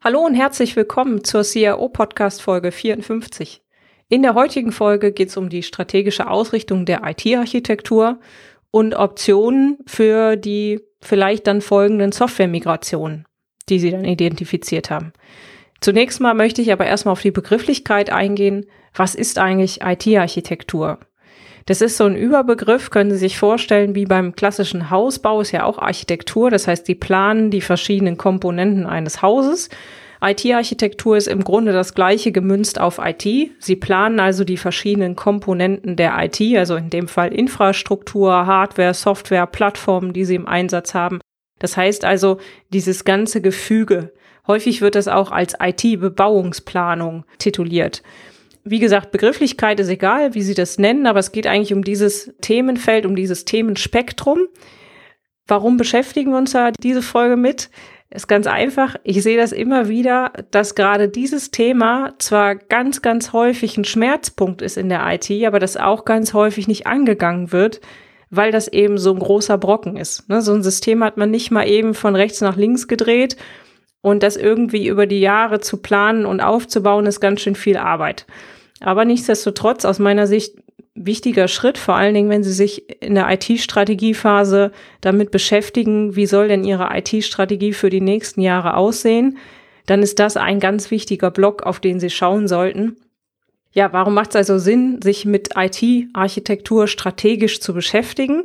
Hallo und herzlich willkommen zur CRO Podcast Folge 54. In der heutigen Folge geht es um die strategische Ausrichtung der IT-Architektur und Optionen für die vielleicht dann folgenden Software-Migrationen, die Sie dann identifiziert haben. Zunächst mal möchte ich aber erstmal auf die Begrifflichkeit eingehen. Was ist eigentlich IT-Architektur? Das ist so ein Überbegriff, können Sie sich vorstellen, wie beim klassischen Hausbau ist ja auch Architektur. Das heißt, die planen die verschiedenen Komponenten eines Hauses. IT-Architektur ist im Grunde das gleiche gemünzt auf IT. Sie planen also die verschiedenen Komponenten der IT, also in dem Fall Infrastruktur, Hardware, Software, Plattformen, die Sie im Einsatz haben. Das heißt also dieses ganze Gefüge. Häufig wird das auch als IT-Bebauungsplanung tituliert. Wie gesagt, Begrifflichkeit ist egal, wie Sie das nennen, aber es geht eigentlich um dieses Themenfeld, um dieses Themenspektrum. Warum beschäftigen wir uns da diese Folge mit? Ist ganz einfach. Ich sehe das immer wieder, dass gerade dieses Thema zwar ganz, ganz häufig ein Schmerzpunkt ist in der IT, aber das auch ganz häufig nicht angegangen wird, weil das eben so ein großer Brocken ist. Ne? So ein System hat man nicht mal eben von rechts nach links gedreht und das irgendwie über die Jahre zu planen und aufzubauen, ist ganz schön viel Arbeit. Aber nichtsdestotrotz aus meiner Sicht wichtiger Schritt, vor allen Dingen, wenn Sie sich in der IT-Strategiephase damit beschäftigen, wie soll denn Ihre IT-Strategie für die nächsten Jahre aussehen, dann ist das ein ganz wichtiger Block, auf den Sie schauen sollten. Ja, warum macht es also Sinn, sich mit IT-Architektur strategisch zu beschäftigen?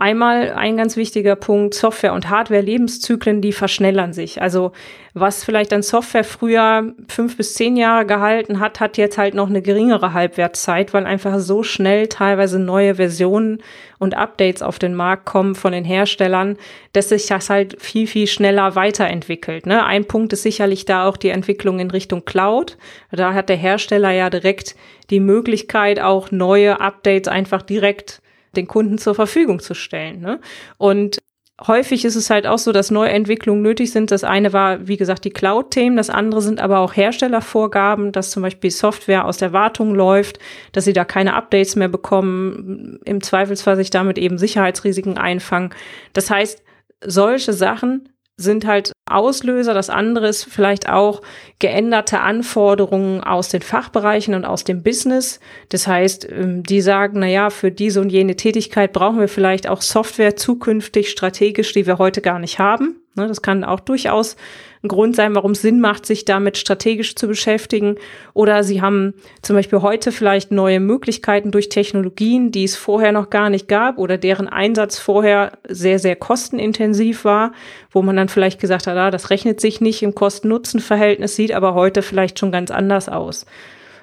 Einmal ein ganz wichtiger Punkt, Software- und Hardware-Lebenszyklen, die verschnellern sich. Also was vielleicht an Software früher fünf bis zehn Jahre gehalten hat, hat jetzt halt noch eine geringere Halbwertszeit, weil einfach so schnell teilweise neue Versionen und Updates auf den Markt kommen von den Herstellern, dass sich das halt viel, viel schneller weiterentwickelt. Ne? Ein Punkt ist sicherlich da auch die Entwicklung in Richtung Cloud. Da hat der Hersteller ja direkt die Möglichkeit, auch neue Updates einfach direkt den Kunden zur Verfügung zu stellen. Ne? Und häufig ist es halt auch so, dass Neuentwicklungen nötig sind. Das eine war, wie gesagt, die Cloud-Themen. Das andere sind aber auch Herstellervorgaben, dass zum Beispiel Software aus der Wartung läuft, dass sie da keine Updates mehr bekommen, im Zweifelsfall sich damit eben Sicherheitsrisiken einfangen. Das heißt, solche Sachen sind halt Auslöser. Das andere ist vielleicht auch geänderte Anforderungen aus den Fachbereichen und aus dem Business. Das heißt, ähm, die sagen, na ja, für diese und jene Tätigkeit brauchen wir vielleicht auch Software zukünftig strategisch, die wir heute gar nicht haben. Ne, das kann auch durchaus ein Grund sein, warum es Sinn macht, sich damit strategisch zu beschäftigen. Oder sie haben zum Beispiel heute vielleicht neue Möglichkeiten durch Technologien, die es vorher noch gar nicht gab oder deren Einsatz vorher sehr, sehr kostenintensiv war, wo man dann vielleicht gesagt hat, ah, das rechnet sich nicht im Kosten-Nutzen-Verhältnis, sieht aber heute vielleicht schon ganz anders aus.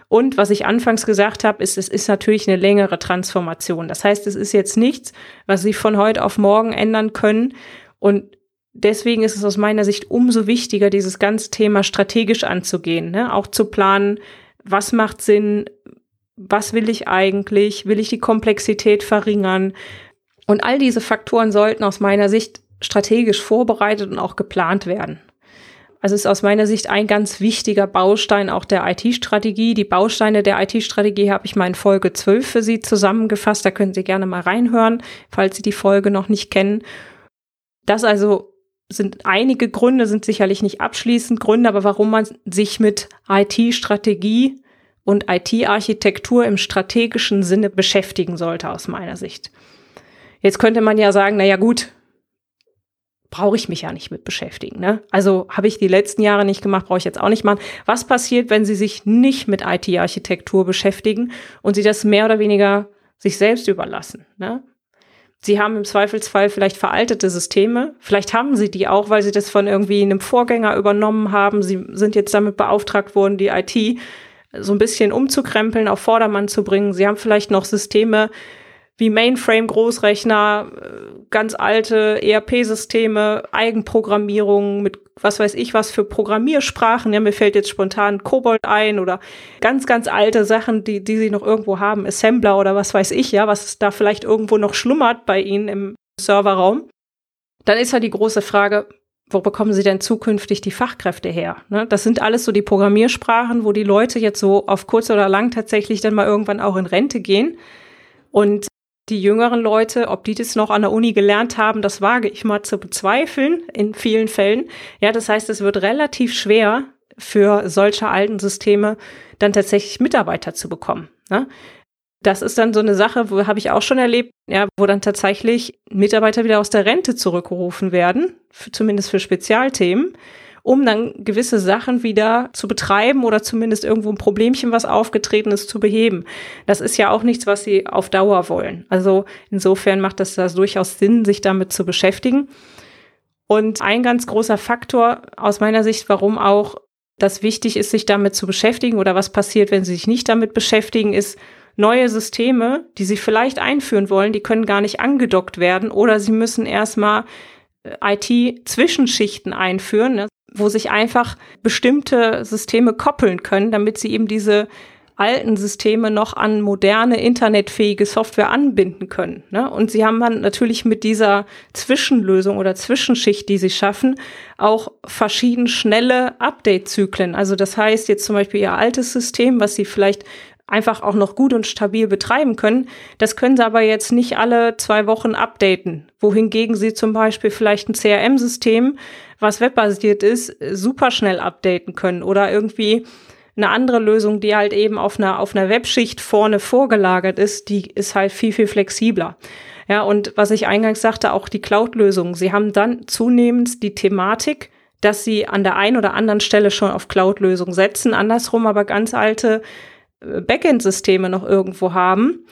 Und was ich anfangs gesagt habe, ist, es ist natürlich eine längere Transformation. Das heißt, es ist jetzt nichts, was Sie von heute auf morgen ändern können. Und deswegen ist es aus meiner Sicht umso wichtiger, dieses ganze Thema strategisch anzugehen, ne? auch zu planen, was macht Sinn, was will ich eigentlich, will ich die Komplexität verringern. Und all diese Faktoren sollten aus meiner Sicht strategisch vorbereitet und auch geplant werden. Also ist aus meiner Sicht ein ganz wichtiger Baustein auch der IT-Strategie. Die Bausteine der IT-Strategie habe ich mal in Folge 12 für Sie zusammengefasst. Da können Sie gerne mal reinhören, falls Sie die Folge noch nicht kennen. Das also sind einige Gründe, sind sicherlich nicht abschließend Gründe, aber warum man sich mit IT-Strategie und IT-Architektur im strategischen Sinne beschäftigen sollte, aus meiner Sicht. Jetzt könnte man ja sagen, na ja, gut, brauche ich mich ja nicht mit beschäftigen. Ne? Also habe ich die letzten Jahre nicht gemacht, brauche ich jetzt auch nicht machen. Was passiert, wenn Sie sich nicht mit IT-Architektur beschäftigen und Sie das mehr oder weniger sich selbst überlassen? Ne? Sie haben im Zweifelsfall vielleicht veraltete Systeme. Vielleicht haben Sie die auch, weil Sie das von irgendwie einem Vorgänger übernommen haben. Sie sind jetzt damit beauftragt worden, die IT so ein bisschen umzukrempeln, auf Vordermann zu bringen. Sie haben vielleicht noch Systeme, wie Mainframe-Großrechner, äh, ganz alte ERP-Systeme, Eigenprogrammierung mit was weiß ich was für Programmiersprachen. Ja, mir fällt jetzt spontan Kobold ein oder ganz, ganz alte Sachen, die, die sie noch irgendwo haben, Assembler oder was weiß ich, ja, was da vielleicht irgendwo noch schlummert bei ihnen im Serverraum. Dann ist ja die große Frage, wo bekommen sie denn zukünftig die Fachkräfte her? Ne? Das sind alles so die Programmiersprachen, wo die Leute jetzt so auf kurz oder lang tatsächlich dann mal irgendwann auch in Rente gehen. Und die jüngeren Leute, ob die das noch an der Uni gelernt haben, das wage ich mal zu bezweifeln in vielen Fällen. Ja, das heißt, es wird relativ schwer für solche alten Systeme dann tatsächlich Mitarbeiter zu bekommen. Ne? Das ist dann so eine Sache, wo habe ich auch schon erlebt, ja, wo dann tatsächlich Mitarbeiter wieder aus der Rente zurückgerufen werden, für, zumindest für Spezialthemen um dann gewisse Sachen wieder zu betreiben oder zumindest irgendwo ein Problemchen, was aufgetreten ist, zu beheben. Das ist ja auch nichts, was sie auf Dauer wollen. Also insofern macht es das durchaus Sinn, sich damit zu beschäftigen. Und ein ganz großer Faktor aus meiner Sicht, warum auch das wichtig ist, sich damit zu beschäftigen oder was passiert, wenn sie sich nicht damit beschäftigen, ist, neue Systeme, die sie vielleicht einführen wollen, die können gar nicht angedockt werden oder sie müssen erstmal äh, IT-Zwischenschichten einführen. Ne? Wo sich einfach bestimmte Systeme koppeln können, damit sie eben diese alten Systeme noch an moderne, internetfähige Software anbinden können. Ne? Und sie haben dann natürlich mit dieser Zwischenlösung oder Zwischenschicht, die sie schaffen, auch verschieden schnelle Update-Zyklen. Also das heißt jetzt zum Beispiel ihr altes System, was sie vielleicht einfach auch noch gut und stabil betreiben können. Das können sie aber jetzt nicht alle zwei Wochen updaten. Wohingegen sie zum Beispiel vielleicht ein CRM-System, was webbasiert ist, super schnell updaten können oder irgendwie eine andere Lösung, die halt eben auf einer, auf einer Webschicht vorne vorgelagert ist, die ist halt viel, viel flexibler. Ja, und was ich eingangs sagte, auch die Cloud-Lösungen. Sie haben dann zunehmend die Thematik, dass sie an der einen oder anderen Stelle schon auf Cloud-Lösungen setzen, andersrum aber ganz alte Backend-Systeme noch irgendwo haben.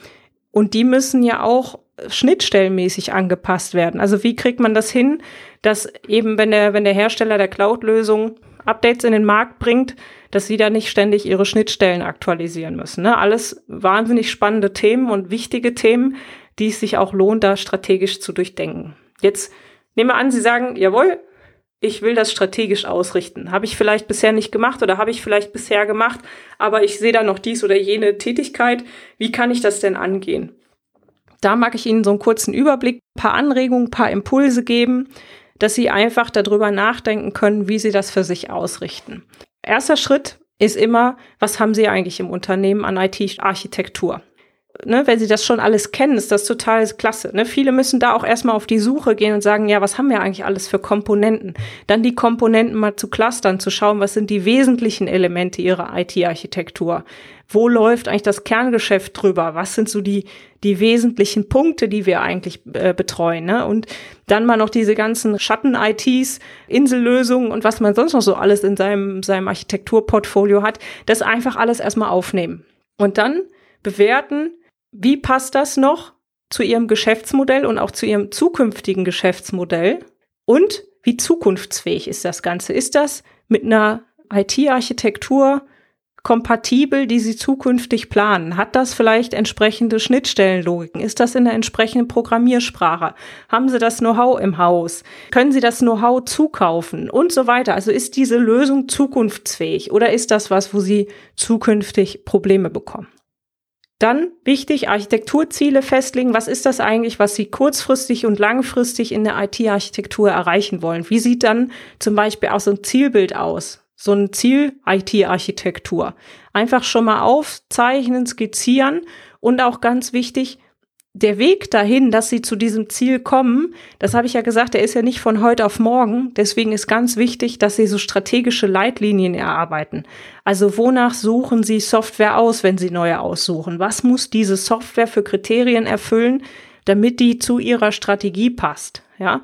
Und die müssen ja auch schnittstellenmäßig angepasst werden. Also wie kriegt man das hin, dass eben, wenn der, wenn der Hersteller der Cloud-Lösung Updates in den Markt bringt, dass sie da nicht ständig ihre Schnittstellen aktualisieren müssen. Ne? Alles wahnsinnig spannende Themen und wichtige Themen, die es sich auch lohnt, da strategisch zu durchdenken. Jetzt nehmen wir an, Sie sagen, jawohl, ich will das strategisch ausrichten. Habe ich vielleicht bisher nicht gemacht oder habe ich vielleicht bisher gemacht, aber ich sehe da noch dies oder jene Tätigkeit. Wie kann ich das denn angehen? Da mag ich Ihnen so einen kurzen Überblick, paar Anregungen, paar Impulse geben, dass Sie einfach darüber nachdenken können, wie Sie das für sich ausrichten. Erster Schritt ist immer, was haben Sie eigentlich im Unternehmen an IT-Architektur? ne, wenn sie das schon alles kennen, ist das total klasse. Ne? Viele müssen da auch erstmal auf die Suche gehen und sagen, ja, was haben wir eigentlich alles für Komponenten? Dann die Komponenten mal zu clustern, zu schauen, was sind die wesentlichen Elemente ihrer IT-Architektur? Wo läuft eigentlich das Kerngeschäft drüber? Was sind so die, die wesentlichen Punkte, die wir eigentlich äh, betreuen? Ne? Und dann mal noch diese ganzen Schatten-ITs, Insellösungen und was man sonst noch so alles in seinem, seinem Architekturportfolio hat, das einfach alles erstmal aufnehmen. Und dann bewerten, wie passt das noch zu Ihrem Geschäftsmodell und auch zu Ihrem zukünftigen Geschäftsmodell? Und wie zukunftsfähig ist das Ganze? Ist das mit einer IT-Architektur kompatibel, die Sie zukünftig planen? Hat das vielleicht entsprechende Schnittstellenlogiken? Ist das in der entsprechenden Programmiersprache? Haben Sie das Know-how im Haus? Können Sie das Know-how zukaufen? Und so weiter. Also ist diese Lösung zukunftsfähig oder ist das was, wo Sie zukünftig Probleme bekommen? Dann wichtig, Architekturziele festlegen. Was ist das eigentlich, was Sie kurzfristig und langfristig in der IT-Architektur erreichen wollen? Wie sieht dann zum Beispiel auch so ein Zielbild aus? So ein Ziel IT-Architektur. Einfach schon mal aufzeichnen, skizzieren und auch ganz wichtig, der Weg dahin, dass sie zu diesem Ziel kommen, das habe ich ja gesagt, der ist ja nicht von heute auf morgen. Deswegen ist ganz wichtig, dass sie so strategische Leitlinien erarbeiten. Also wonach suchen sie Software aus, wenn sie neue aussuchen? Was muss diese Software für Kriterien erfüllen, damit die zu ihrer Strategie passt? Ja.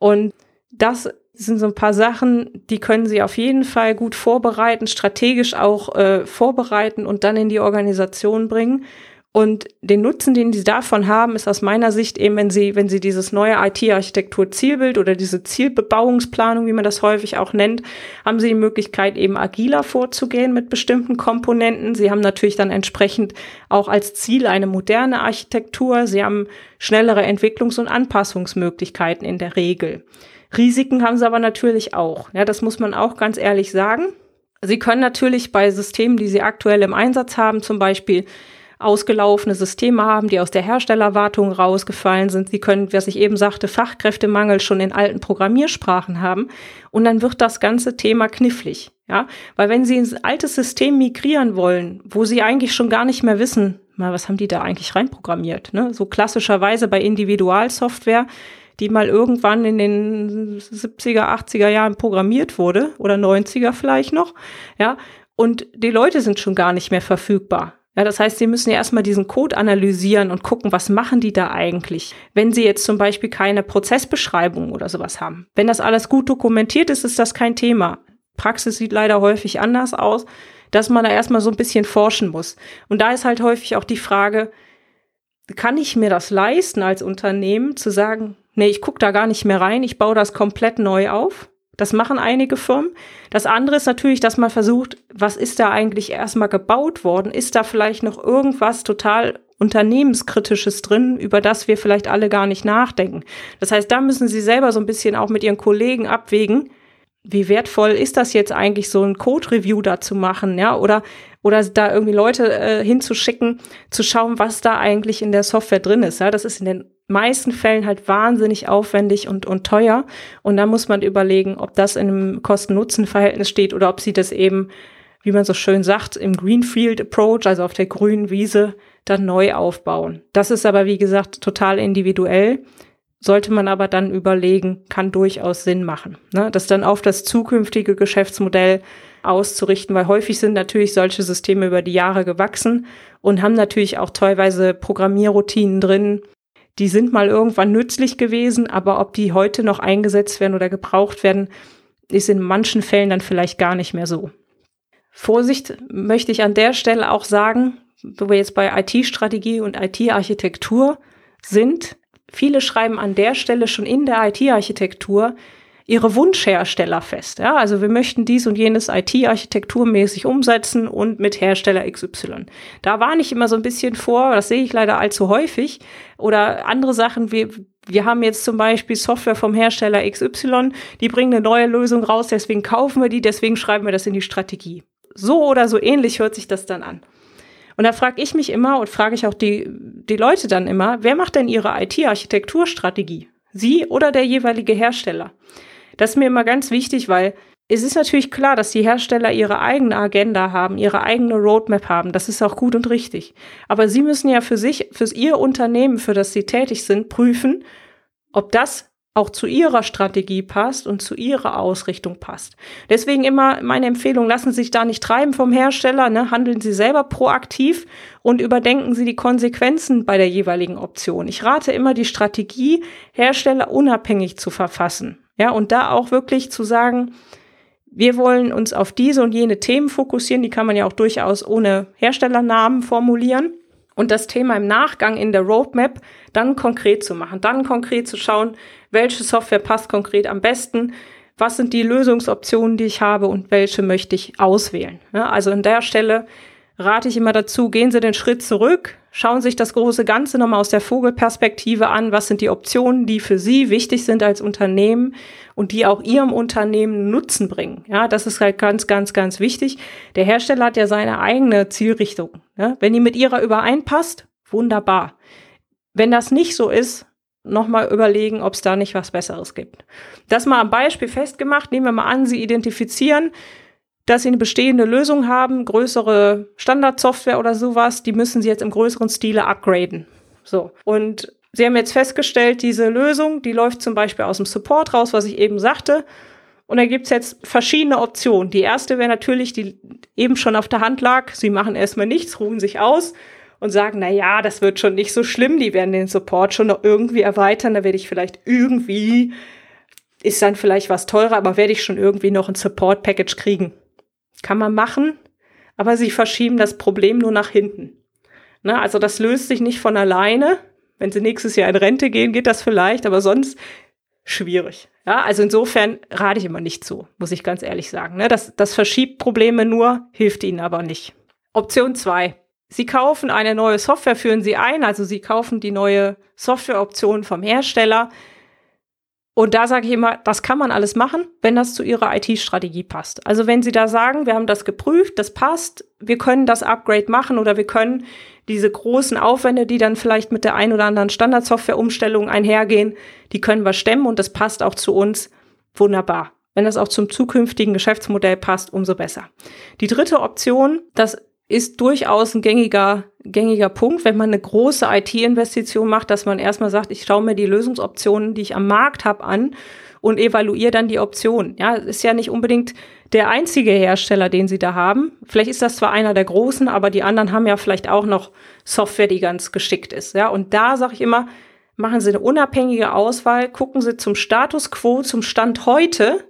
Und das sind so ein paar Sachen, die können Sie auf jeden Fall gut vorbereiten, strategisch auch äh, vorbereiten und dann in die Organisation bringen Und den Nutzen, den sie davon haben, ist aus meiner Sicht eben, wenn sie, wenn sie dieses neue IT-Architektur-Zielbild oder diese Zielbebauungsplanung, wie man das häufig auch nennt, haben sie die Möglichkeit, eben agiler vorzugehen mit bestimmten Komponenten. Sie haben natürlich dann entsprechend auch als Ziel eine moderne Architektur. Sie haben schnellere Entwicklungs- und Anpassungsmöglichkeiten in der Regel. Risiken haben sie aber natürlich auch. Ja, das muss man auch ganz ehrlich sagen. Sie können natürlich bei Systemen, die sie aktuell im Einsatz haben, zum Beispiel ausgelaufene Systeme haben, die aus der Herstellerwartung rausgefallen sind. Sie können, was ich eben sagte, Fachkräftemangel schon in alten Programmiersprachen haben. Und dann wird das ganze Thema knifflig. Ja, weil wenn Sie ein altes System migrieren wollen, wo Sie eigentlich schon gar nicht mehr wissen, mal, was haben die da eigentlich reinprogrammiert? Ne? So klassischerweise bei Individualsoftware, die mal irgendwann in den 70er, 80er Jahren programmiert wurde oder 90er vielleicht noch. Ja, und die Leute sind schon gar nicht mehr verfügbar. Ja, das heißt, Sie müssen ja erstmal diesen Code analysieren und gucken, was machen die da eigentlich, wenn Sie jetzt zum Beispiel keine Prozessbeschreibung oder sowas haben. Wenn das alles gut dokumentiert ist, ist das kein Thema. Praxis sieht leider häufig anders aus, dass man da erstmal so ein bisschen forschen muss. Und da ist halt häufig auch die Frage, kann ich mir das leisten als Unternehmen zu sagen, nee, ich gucke da gar nicht mehr rein, ich baue das komplett neu auf? Das machen einige Firmen. Das andere ist natürlich, dass man versucht, was ist da eigentlich erstmal gebaut worden? Ist da vielleicht noch irgendwas total unternehmenskritisches drin, über das wir vielleicht alle gar nicht nachdenken? Das heißt, da müssen Sie selber so ein bisschen auch mit Ihren Kollegen abwägen, wie wertvoll ist das jetzt eigentlich, so ein Code-Review da zu machen, ja, oder, oder da irgendwie Leute äh, hinzuschicken, zu schauen, was da eigentlich in der Software drin ist. Ja, das ist in den meisten Fällen halt wahnsinnig aufwendig und, und teuer. Und da muss man überlegen, ob das in einem Kosten-Nutzen-Verhältnis steht oder ob sie das eben, wie man so schön sagt, im Greenfield Approach, also auf der grünen Wiese, dann neu aufbauen. Das ist aber, wie gesagt, total individuell. Sollte man aber dann überlegen, kann durchaus Sinn machen. Ne? Das dann auf das zukünftige Geschäftsmodell auszurichten, weil häufig sind natürlich solche Systeme über die Jahre gewachsen und haben natürlich auch teilweise Programmierroutinen drin, die sind mal irgendwann nützlich gewesen, aber ob die heute noch eingesetzt werden oder gebraucht werden, ist in manchen Fällen dann vielleicht gar nicht mehr so. Vorsicht möchte ich an der Stelle auch sagen, wo wir jetzt bei IT-Strategie und IT-Architektur sind. Viele schreiben an der Stelle schon in der IT-Architektur ihre Wunschhersteller fest. Ja, also wir möchten dies und jenes IT-architekturmäßig umsetzen und mit Hersteller XY. Da war nicht immer so ein bisschen vor, das sehe ich leider allzu häufig. Oder andere Sachen, wir, wir haben jetzt zum Beispiel Software vom Hersteller XY, die bringen eine neue Lösung raus, deswegen kaufen wir die, deswegen schreiben wir das in die Strategie. So oder so ähnlich hört sich das dann an. Und da frage ich mich immer und frage ich auch die, die Leute dann immer, wer macht denn ihre IT-Architekturstrategie? Sie oder der jeweilige Hersteller? Das ist mir immer ganz wichtig, weil es ist natürlich klar, dass die Hersteller ihre eigene Agenda haben, ihre eigene Roadmap haben. Das ist auch gut und richtig. Aber sie müssen ja für sich, für ihr Unternehmen, für das sie tätig sind, prüfen, ob das auch zu ihrer Strategie passt und zu ihrer Ausrichtung passt. Deswegen immer meine Empfehlung, lassen Sie sich da nicht treiben vom Hersteller, ne? handeln Sie selber proaktiv und überdenken Sie die Konsequenzen bei der jeweiligen Option. Ich rate immer, die Strategie Hersteller unabhängig zu verfassen. Ja, und da auch wirklich zu sagen, wir wollen uns auf diese und jene Themen fokussieren, die kann man ja auch durchaus ohne Herstellernamen formulieren. Und das Thema im Nachgang in der Roadmap dann konkret zu machen, dann konkret zu schauen, welche Software passt konkret am besten, was sind die Lösungsoptionen, die ich habe und welche möchte ich auswählen. Ja, also an der Stelle rate ich immer dazu, gehen Sie den Schritt zurück, schauen sich das große Ganze nochmal aus der Vogelperspektive an, was sind die Optionen, die für Sie wichtig sind als Unternehmen und die auch Ihrem Unternehmen Nutzen bringen. Ja, das ist halt ganz, ganz, ganz wichtig. Der Hersteller hat ja seine eigene Zielrichtung. Ja, wenn die mit Ihrer übereinpasst, wunderbar. Wenn das nicht so ist, nochmal überlegen, ob es da nicht was Besseres gibt. Das mal am Beispiel festgemacht. Nehmen wir mal an, Sie identifizieren, dass sie eine bestehende Lösung haben, größere Standardsoftware oder sowas, die müssen sie jetzt im größeren Stile upgraden. So. Und sie haben jetzt festgestellt, diese Lösung, die läuft zum Beispiel aus dem Support raus, was ich eben sagte. Und da gibt's jetzt verschiedene Optionen. Die erste wäre natürlich, die eben schon auf der Hand lag. Sie machen erstmal nichts, ruhen sich aus und sagen, na ja, das wird schon nicht so schlimm. Die werden den Support schon noch irgendwie erweitern. Da werde ich vielleicht irgendwie, ist dann vielleicht was teurer, aber werde ich schon irgendwie noch ein Support-Package kriegen. Kann man machen, aber sie verschieben das Problem nur nach hinten. Ne? Also das löst sich nicht von alleine. Wenn sie nächstes Jahr in Rente gehen, geht das vielleicht, aber sonst schwierig. Ja, also insofern rate ich immer nicht zu, muss ich ganz ehrlich sagen. Ne? Das, das verschiebt Probleme nur, hilft ihnen aber nicht. Option zwei: Sie kaufen eine neue Software, führen sie ein, also Sie kaufen die neue Softwareoption vom Hersteller. Und da sage ich immer, das kann man alles machen, wenn das zu Ihrer IT-Strategie passt. Also wenn Sie da sagen, wir haben das geprüft, das passt, wir können das Upgrade machen oder wir können diese großen Aufwände, die dann vielleicht mit der ein oder anderen Standardsoftware-Umstellung einhergehen, die können wir stemmen und das passt auch zu uns wunderbar. Wenn das auch zum zukünftigen Geschäftsmodell passt, umso besser. Die dritte Option, das ist durchaus ein gängiger, gängiger Punkt, wenn man eine große IT-Investition macht, dass man erstmal sagt, ich schaue mir die Lösungsoptionen, die ich am Markt habe, an und evaluiere dann die Optionen. Ja, ist ja nicht unbedingt der einzige Hersteller, den sie da haben. Vielleicht ist das zwar einer der großen, aber die anderen haben ja vielleicht auch noch Software, die ganz geschickt ist. Ja, und da sage ich immer, machen Sie eine unabhängige Auswahl, gucken Sie zum Status quo, zum Stand heute,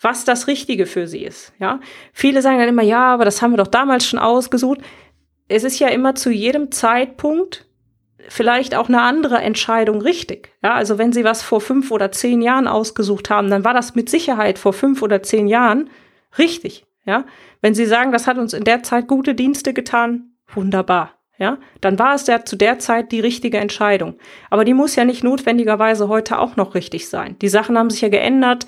was das Richtige für Sie ist. Ja, viele sagen dann immer, ja, aber das haben wir doch damals schon ausgesucht. Es ist ja immer zu jedem Zeitpunkt vielleicht auch eine andere Entscheidung richtig. Ja, also wenn Sie was vor fünf oder zehn Jahren ausgesucht haben, dann war das mit Sicherheit vor fünf oder zehn Jahren richtig. Ja, wenn Sie sagen, das hat uns in der Zeit gute Dienste getan, wunderbar. Ja, dann war es ja zu der Zeit die richtige Entscheidung. Aber die muss ja nicht notwendigerweise heute auch noch richtig sein. Die Sachen haben sich ja geändert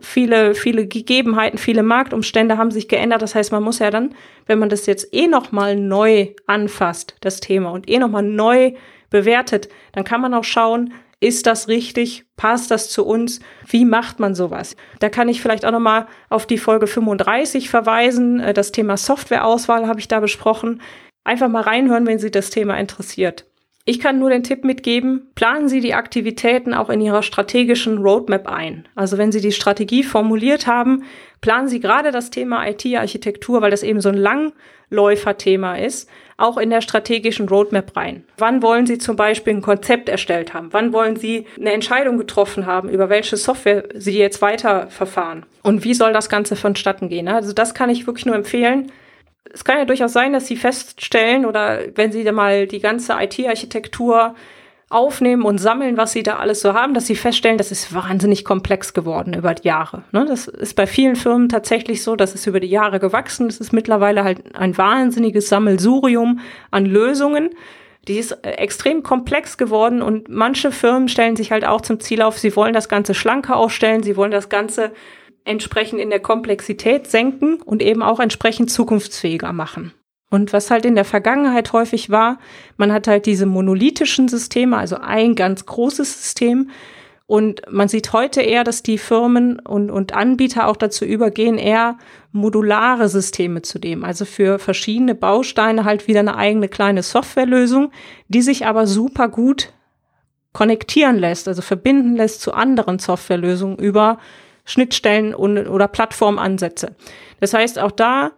viele, viele Gegebenheiten, viele Marktumstände haben sich geändert. Das heißt, man muss ja dann, wenn man das jetzt eh nochmal neu anfasst, das Thema, und eh nochmal neu bewertet, dann kann man auch schauen, ist das richtig? Passt das zu uns? Wie macht man sowas? Da kann ich vielleicht auch nochmal auf die Folge 35 verweisen. Äh, das Thema Softwareauswahl habe ich da besprochen. Einfach mal reinhören, wenn Sie das Thema interessiert. Ich kann nur den Tipp mitgeben, planen Sie die Aktivitäten auch in Ihrer strategischen Roadmap ein. Also wenn Sie die Strategie formuliert haben, planen Sie gerade das Thema IT-Architektur, weil das eben so ein Langläuferthema ist, auch in der strategischen Roadmap rein. Wann wollen Sie zum Beispiel ein Konzept erstellt haben? Wann wollen Sie eine Entscheidung getroffen haben, über welche Software Sie jetzt weiterverfahren? Und wie soll das Ganze vonstatten gehen? Also das kann ich wirklich nur empfehlen es kann ja durchaus sein, dass sie feststellen oder wenn sie da mal die ganze IT-Architektur aufnehmen und sammeln, was sie da alles so haben, dass sie feststellen, das ist wahnsinnig komplex geworden über die Jahre. Ne? Das ist bei vielen Firmen tatsächlich so, das ist über die Jahre gewachsen. Es ist mittlerweile halt ein wahnsinniges Sammelsurium an Lösungen. Die ist äh, extrem komplex geworden und manche Firmen stellen sich halt auch zum Ziel auf, sie wollen das Ganze schlanker aufstellen, sie wollen das Ganze entsprechend in der Komplexität senken und eben auch entsprechend zukunftsfähiger machen. Und was halt in der Vergangenheit häufig war, man hat halt diese monolithischen Systeme, also ein ganz großes System. Und man sieht heute eher, dass die Firmen und, und Anbieter auch dazu übergehen, eher modulare Systeme zu nehmen. Also für verschiedene Bausteine halt wieder eine eigene kleine Softwarelösung, die sich aber super gut konnektieren lässt, also verbinden lässt zu anderen Softwarelösungen über Schnittstellen und, oder Plattformansätze. Das heißt, auch da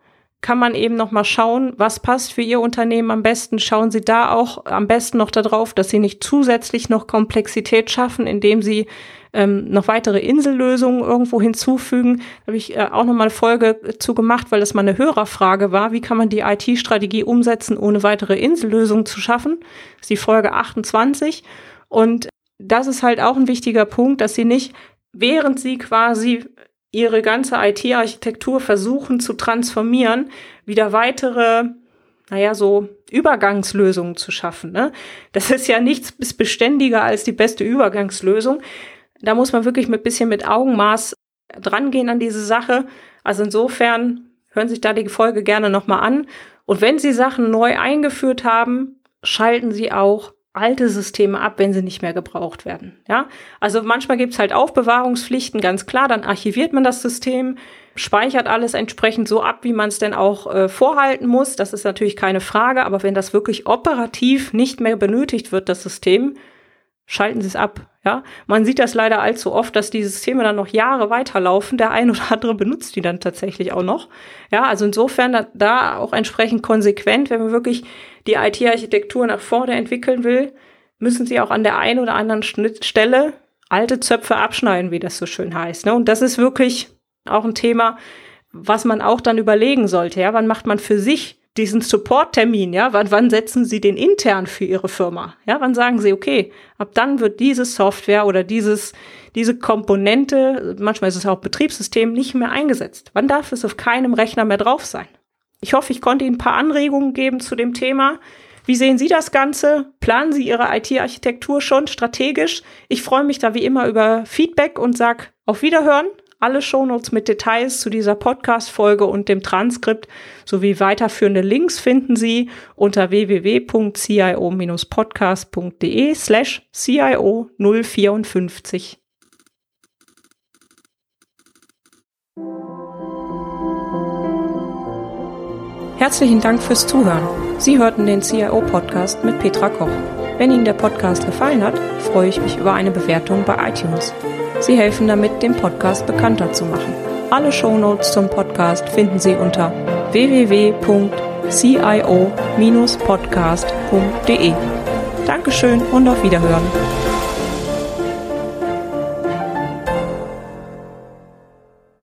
kann man eben noch mal schauen, was passt für Ihr Unternehmen am besten. Schauen Sie da auch am besten noch darauf, dass Sie nicht zusätzlich noch Komplexität schaffen, indem Sie ähm, noch weitere Insellösungen irgendwo hinzufügen. Da habe ich äh, auch noch mal eine Folge zu gemacht, weil das mal eine Hörerfrage war. Wie kann man die IT-Strategie umsetzen, ohne weitere Insellösungen zu schaffen? Das ist die Folge 28. Und das ist halt auch ein wichtiger Punkt, dass Sie nicht während sie quasi ihre ganze IT-Architektur versuchen zu transformieren, wieder weitere, naja, so Übergangslösungen zu schaffen. Ne? Das ist ja nichts beständiger als die beste Übergangslösung. Da muss man wirklich mit bisschen mit Augenmaß drangehen an diese Sache. Also insofern hören sich da die Folge gerne nochmal an. Und wenn Sie Sachen neu eingeführt haben, schalten Sie auch alte Systeme ab, wenn sie nicht mehr gebraucht werden. Ja, also manchmal gibt's halt Aufbewahrungspflichten, ganz klar. Dann archiviert man das System, speichert alles entsprechend so ab, wie man es denn auch äh, vorhalten muss. Das ist natürlich keine Frage. Aber wenn das wirklich operativ nicht mehr benötigt wird, das System, schalten Sie es ab. Ja, man sieht das leider allzu oft, dass die Systeme dann noch Jahre weiterlaufen. Der ein oder andere benutzt die dann tatsächlich auch noch. Ja, also insofern da, da auch entsprechend konsequent, wenn man wirklich die IT-Architektur nach vorne entwickeln will, müssen Sie auch an der einen oder anderen Schnittstelle alte Zöpfe abschneiden, wie das so schön heißt. Ne? Und das ist wirklich auch ein Thema, was man auch dann überlegen sollte. Ja, wann macht man für sich diesen Support-Termin, ja, wann, wann setzen Sie den intern für Ihre Firma? Ja, wann sagen Sie, okay, ab dann wird diese Software oder dieses, diese Komponente, manchmal ist es auch Betriebssystem, nicht mehr eingesetzt. Wann darf es auf keinem Rechner mehr drauf sein? Ich hoffe, ich konnte Ihnen ein paar Anregungen geben zu dem Thema. Wie sehen Sie das Ganze? Planen Sie Ihre IT-Architektur schon strategisch? Ich freue mich da wie immer über Feedback und sag auf Wiederhören. Alle Shownotes mit Details zu dieser Podcast-Folge und dem Transkript sowie weiterführende Links finden Sie unter www.cio-podcast.de slash CIO 054. Herzlichen Dank fürs Zuhören. Sie hörten den CIO-Podcast mit Petra Koch. Wenn Ihnen der Podcast gefallen hat, freue ich mich über eine Bewertung bei iTunes. Sie helfen damit, den Podcast bekannter zu machen. Alle Shownotes zum Podcast finden Sie unter www.cio-podcast.de. Dankeschön und auf Wiederhören.